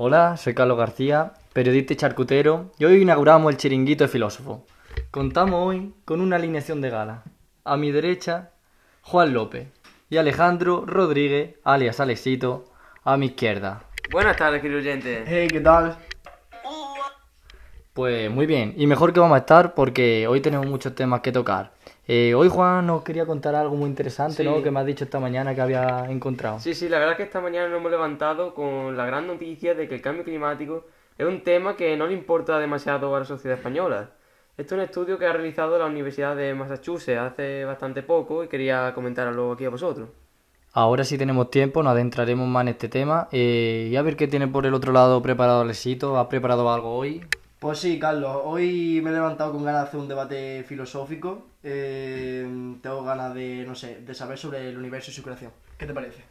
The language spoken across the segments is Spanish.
Hola, soy Carlos García, periodista y charcutero, y hoy inauguramos el chiringuito de filósofo. Contamos hoy con una alineación de gala. A mi derecha, Juan López y Alejandro Rodríguez, alias Alexito, a mi izquierda. Buenas tardes, queridos oyentes. Hey, ¿qué tal? Pues muy bien, y mejor que vamos a estar porque hoy tenemos muchos temas que tocar. Eh, hoy Juan nos quería contar algo muy interesante, Sí. ¿no? Que me has dicho esta mañana que había encontrado. Sí, sí, la verdad es que esta mañana nos hemos levantado con la gran noticia de que el cambio climático es un tema que no le importa demasiado a la sociedad española. Esto es un estudio que ha realizado la Universidad de Massachusetts hace bastante poco y quería comentarlo aquí a vosotros. Ahora si tenemos tiempo nos adentraremos más en este tema eh, y a ver qué tiene por el otro lado preparado Alexito. ¿Ha preparado algo hoy? Pues sí, Carlos, hoy me he levantado con ganas de hacer un debate filosófico. Eh, tengo ganas de, no sé, de saber sobre el universo y su creación. ¿Qué te parece?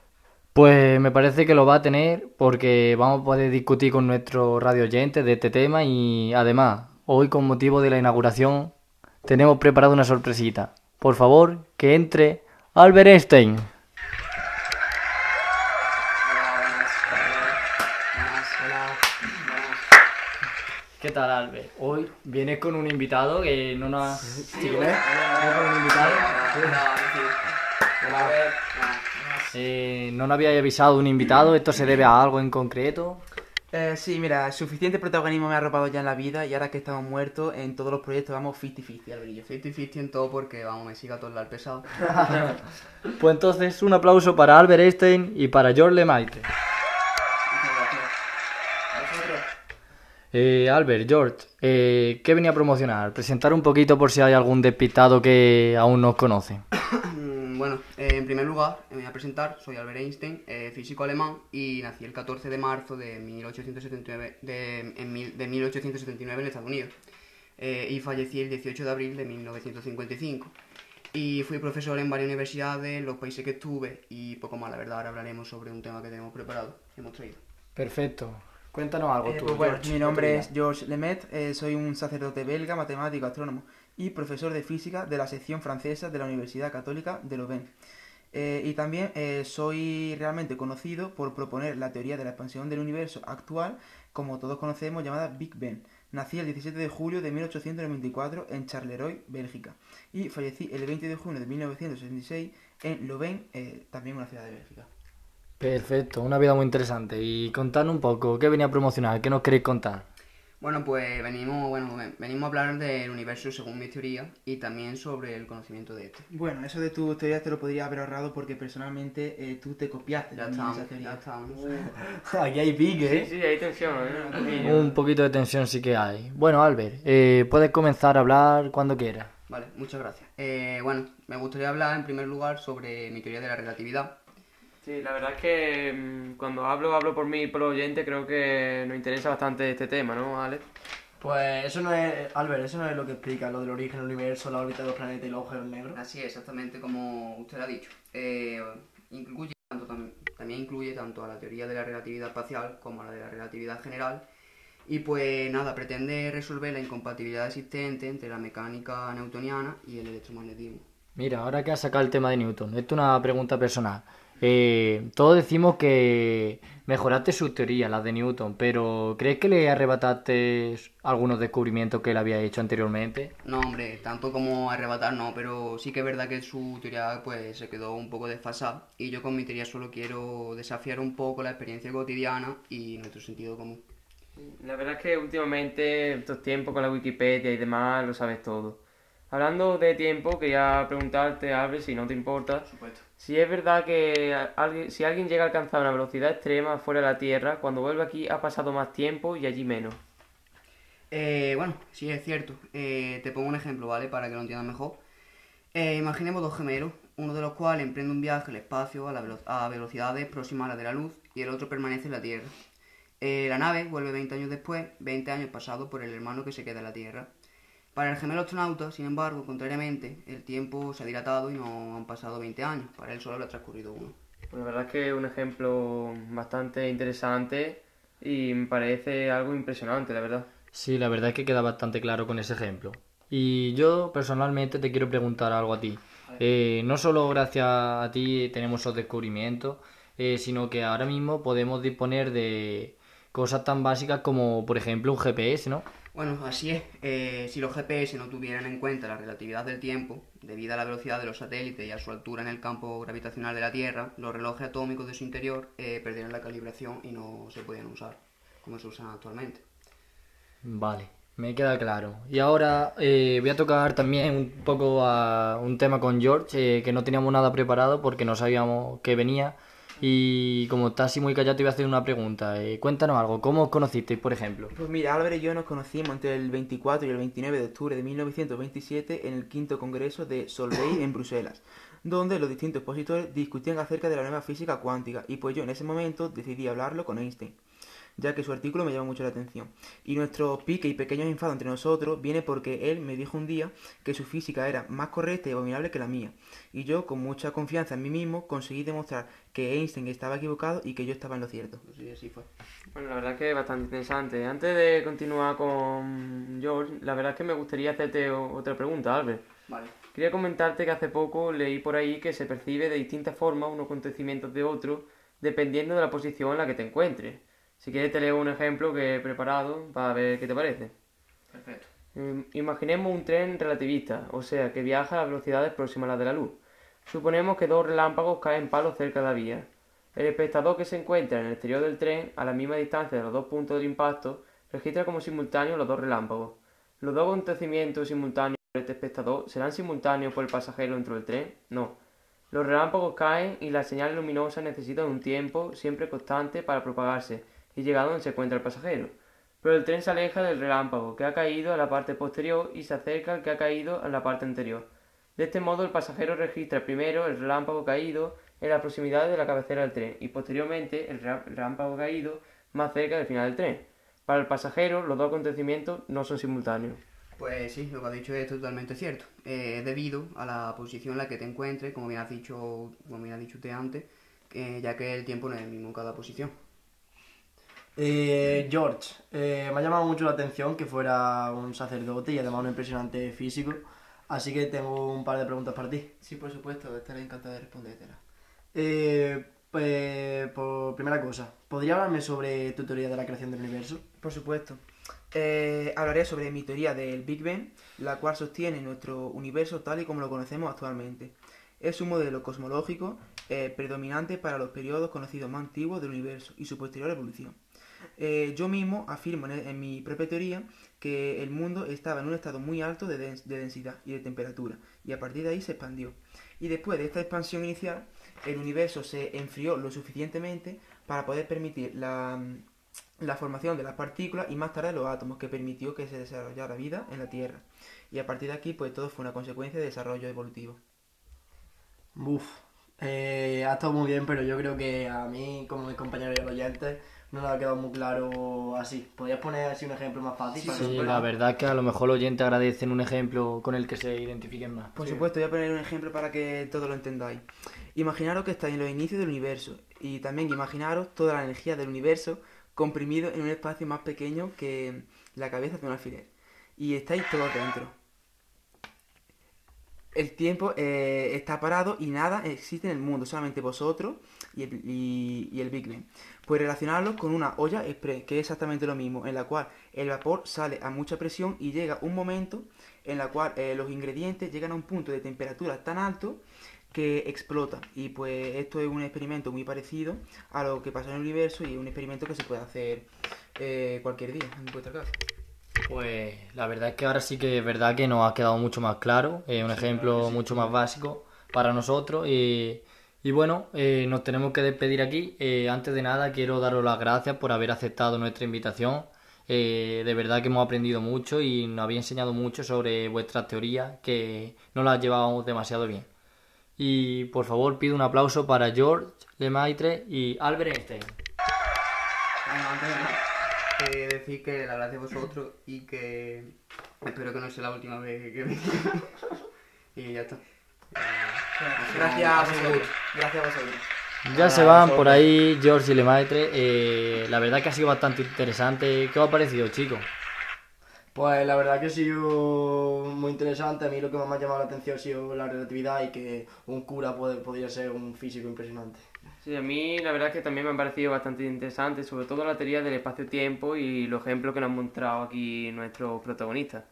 Pues me parece que lo va a tener porque vamos a poder discutir con nuestros radio oyentes de este tema y además, hoy con motivo de la inauguración tenemos preparado una sorpresita. Por favor, que entre Albert Einstein. ¿Qué tal, Albert? Hoy vienes con un invitado que no nos ha... ¿Sí, quién es? Vienes con un invitado. Eh, no nos había avisado un invitado, ¿esto se debe a algo en concreto? Eh, sí, mira, suficiente protagonismo me ha arropado ya en la vida y ahora que estamos muertos, en todos los proyectos vamos 50-50, Alberillo. 50-50 en todo porque, vamos, me siga todo el pesado. Pues entonces un aplauso para Albert Einstein y para George Lemaite. Eh, Albert, George, eh, ¿qué venía a promocionar? Presentar un poquito por si hay algún despistado que aún no conoce. Mm, bueno, eh, en primer lugar, me voy a presentar. Soy Albert Einstein, eh, físico alemán, y nací el 14 de marzo de 1879, de, en de 1879 en Estados Unidos. Eh, y fallecí el 18 de abril de 1955. Y fui profesor en varias universidades, en los países que estuve, y poco más, la verdad. Ahora hablaremos sobre un tema que tenemos preparado, que hemos traído. Perfecto. Cuéntanos algo Eh, tú. pues bueno, George, mi ¿qué nombre es George Lemet, eh, soy un sacerdote belga, matemático, astrónomo y profesor de física de la sección francesa de la Universidad Católica de Louvain. Eh, y también soy realmente conocido por proponer la teoría de la expansión del universo actual, como todos conocemos, llamada Big Bang. Nací el 17 de julio de 1894 en Charleroi, Bélgica, y fallecí el 20 de junio de 1966 en Louvain, también una ciudad de Bélgica. Perfecto, una vida muy interesante. Y contadnos un poco, ¿qué venía a promocionar? ¿Qué nos queréis contar? Bueno, pues venimos, bueno, ven- venimos a hablar del universo según mi teoría y también sobre el conocimiento de este. Bueno, eso de tu teoría te lo podría haber ahorrado porque personalmente eh, tú te copiaste Ya de esa estamos, teoría. ya estamos. Aquí hay pique, Sí, sí, hay tensión, ¿eh? Un poquito de tensión sí que hay. Bueno, Albert, eh, puedes comenzar a hablar cuando quieras. Vale, muchas gracias. Eh, bueno, me gustaría hablar en primer lugar sobre mi teoría de la relatividad. Sí, la verdad es que mm, cuando hablo, hablo por mí y por los oyentes, creo que nos interesa bastante este tema, ¿no, Alex? Pues eso no es, Albert, eso no es lo que explica lo del origen del universo, la órbita de los planetas y los agujeros negros. Así es, exactamente como usted ha dicho. Eh, incluye tanto, tam- también incluye tanto a la teoría de la relatividad espacial como a la de la relatividad general. Y pues nada, pretende resolver la incompatibilidad existente entre la mecánica newtoniana y el electromagnetismo. Mira, ahora que has sacado el tema de Newton, esto es una pregunta personal. Eh, todos decimos que mejoraste sus teorías, las de Newton, pero ¿crees que le arrebataste algunos descubrimientos que él había hecho anteriormente? No, hombre, tanto como arrebatar no, pero sí que es verdad que su teoría pues se quedó un poco desfasada y yo con mi teoría solo quiero desafiar un poco la experiencia cotidiana y nuestro sentido común. La verdad es que últimamente, estos tiempos con la Wikipedia y demás, lo sabes todo. Hablando de tiempo, quería preguntarte, Albert, si no te importa, supuesto. si es verdad que alguien, si alguien llega a alcanzar una velocidad extrema fuera de la Tierra, cuando vuelve aquí ha pasado más tiempo y allí menos. Eh, bueno, sí es cierto. Eh, te pongo un ejemplo, ¿vale? Para que lo entiendas mejor. Eh, imaginemos dos gemelos, uno de los cuales emprende un viaje al espacio a, la velo- a velocidades próximas a la de la luz y el otro permanece en la Tierra. La nave vuelve 20 años después, 20 años pasados por el hermano que se queda en la Tierra. Para el gemelo astronauta, sin embargo, contrariamente, el tiempo se ha dilatado y no han pasado 20 años. Para él solo le ha transcurrido uno. Pues la verdad es que es un ejemplo bastante interesante y me parece algo impresionante, la verdad. Sí, la verdad es que queda bastante claro con ese ejemplo. Y yo personalmente te quiero preguntar algo a ti. Eh, no solo gracias a ti tenemos esos descubrimientos, eh, sino que ahora mismo podemos disponer de cosas tan básicas como, por ejemplo, un GPS, ¿no? Bueno, así es. Eh, si los GPS no tuvieran en cuenta la relatividad del tiempo, debido a la velocidad de los satélites y a su altura en el campo gravitacional de la Tierra, los relojes atómicos de su interior eh, perdieran la calibración y no se podían usar como se usan actualmente. Vale, me queda claro. Y ahora eh, voy a tocar también un poco a un tema con George, eh, que no teníamos nada preparado porque no sabíamos que venía. Y como está así muy callado, te voy a hacer una pregunta. Eh, cuéntanos algo, ¿cómo os conocisteis, por ejemplo? Pues mira, Álvaro y yo nos conocimos entre el 24 y el 29 de octubre de 1927 en el quinto congreso de Solvay en Bruselas, donde los distintos expositores discutían acerca de la nueva física cuántica y pues yo en ese momento decidí hablarlo con Einstein ya que su artículo me llamó mucho la atención. Y nuestro pique y pequeño enfado entre nosotros viene porque él me dijo un día que su física era más correcta y abominable que la mía. Y yo, con mucha confianza en mí mismo, conseguí demostrar que Einstein estaba equivocado y que yo estaba en lo cierto. Así, así fue. Bueno, la verdad es que es bastante interesante. Antes de continuar con George, la verdad es que me gustaría hacerte otra pregunta, Albert. Vale. Quería comentarte que hace poco leí por ahí que se percibe de distintas formas unos acontecimientos de otros dependiendo de la posición en la que te encuentres. Si quieres te leo un ejemplo que he preparado para ver qué te parece. Perfecto. Im- Imaginemos un tren relativista, o sea, que viaja a velocidades próximas a las de la luz. Suponemos que dos relámpagos caen palos cerca de la vía. El espectador que se encuentra en el exterior del tren, a la misma distancia de los dos puntos de impacto, registra como simultáneos los dos relámpagos. Los dos acontecimientos simultáneos por este espectador serán simultáneos por el pasajero dentro del tren? No. Los relámpagos caen y la señal luminosa necesita un tiempo siempre constante para propagarse y llegar a donde se encuentra el pasajero. Pero el tren se aleja del relámpago que ha caído a la parte posterior y se acerca al que ha caído a la parte anterior. De este modo el pasajero registra primero el relámpago caído en la proximidad de la cabecera del tren y posteriormente el relámpago caído más cerca del final del tren. Para el pasajero los dos acontecimientos no son simultáneos. Pues sí, lo que has dicho es totalmente cierto. Eh, debido a la posición en la que te encuentres, como bien has dicho, como bien has dicho usted antes, ya que el tiempo no es el mismo en cada posición. Eh, George, eh, me ha llamado mucho la atención que fuera un sacerdote y además un impresionante físico, así que tengo un par de preguntas para ti. Sí, por supuesto, estaré encantado de respondértela. Eh, pues, por primera cosa, ¿podría hablarme sobre tu teoría de la creación del universo? Por supuesto. Eh, hablaré sobre mi teoría del Big Bang, la cual sostiene nuestro universo tal y como lo conocemos actualmente. Es un modelo cosmológico eh, predominante para los periodos conocidos más antiguos del universo y su posterior evolución. Eh, yo mismo afirmo en, mi propia teoría que el mundo estaba en un estado muy alto de, dens- de densidad y de temperatura, y a partir de ahí se expandió. Y después de esta expansión inicial, el universo se enfrió lo suficientemente para poder permitir la, formación de las partículas y más tarde los átomos, que permitió que se desarrollara vida en la Tierra. Y a partir de aquí, pues todo fue una consecuencia de desarrollo evolutivo. Uf, eh, ha estado muy bien, pero yo creo que a mí, como mis compañeros y oyentes, no nos ha quedado muy claro así. ¿Podrías poner así un ejemplo más fácil? para Sí, la verdad es que a lo mejor los oyentes agradecen un ejemplo con el que se identifiquen más. Por Sí. supuesto, voy a poner un ejemplo para que todos lo entendáis. Imaginaros que estáis en los inicios del universo y también imaginaros toda la energía del universo comprimido en un espacio más pequeño que la cabeza de un alfiler. Y estáis todos dentro. El tiempo eh, está parado y nada existe en el mundo, solamente vosotros y el, y- y el Big Bang. Pues relacionarlo con una olla express, que es exactamente lo mismo, en la cual el vapor sale a mucha presión y llega un momento en la cual eh, los ingredientes llegan a un punto de temperatura tan alto que explota. Y pues esto es un experimento muy parecido a lo que pasa en el universo y un experimento que se puede hacer eh, cualquier día en vuestra casa. Pues la verdad es que ahora sí que es verdad que nos ha quedado mucho más claro, eh, un ejemplo mucho más básico para nosotros y, y bueno, eh, nos tenemos que despedir aquí. Eh, antes de nada quiero daros las gracias por haber aceptado nuestra invitación. Eh, de verdad que hemos aprendido mucho y nos habéis enseñado mucho sobre vuestras teorías que no las llevábamos demasiado bien. Y por favor pido un aplauso para George Lemaitre y Albert Einstein. Eh, decir que le agradezco a vosotros y que espero que no sea la última vez que venga. y ya está. Gracias a vosotros. Gracias a vosotros. Ya se van por ahí George y Lemaitre. Eh, la verdad que ha sido bastante interesante. ¿Qué os ha parecido, chicos? Pues la verdad que ha sido muy interesante. A mí lo que más me ha llamado la atención ha sido la relatividad y que un cura puede, podría ser un físico impresionante. Sí, a mí la verdad es que también me ha parecido bastante interesante, sobre todo la teoría del espacio-tiempo y los ejemplos que nos han mostrado aquí nuestros protagonistas.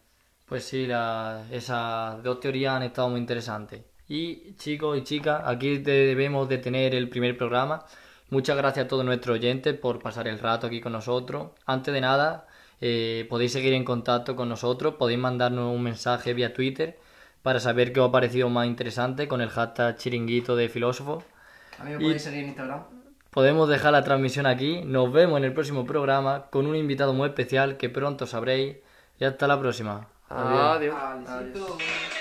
Pues sí, la- esas dos teorías han estado muy interesantes. Y chicos y chicas, aquí debemos de tener el primer programa. Muchas gracias a todos nuestros oyentes por pasar el rato aquí con nosotros. Antes de nada, eh, podéis seguir en contacto con nosotros, podéis mandarnos un mensaje vía Twitter para saber qué os ha parecido más interesante con el hashtag chiringuito de filósofo. A mí me Y- podéis seguir en Instagram. Podemos dejar la transmisión aquí. Nos vemos en el próximo programa con un invitado muy especial que pronto sabréis. Y hasta la próxima. Adiós. Adiós.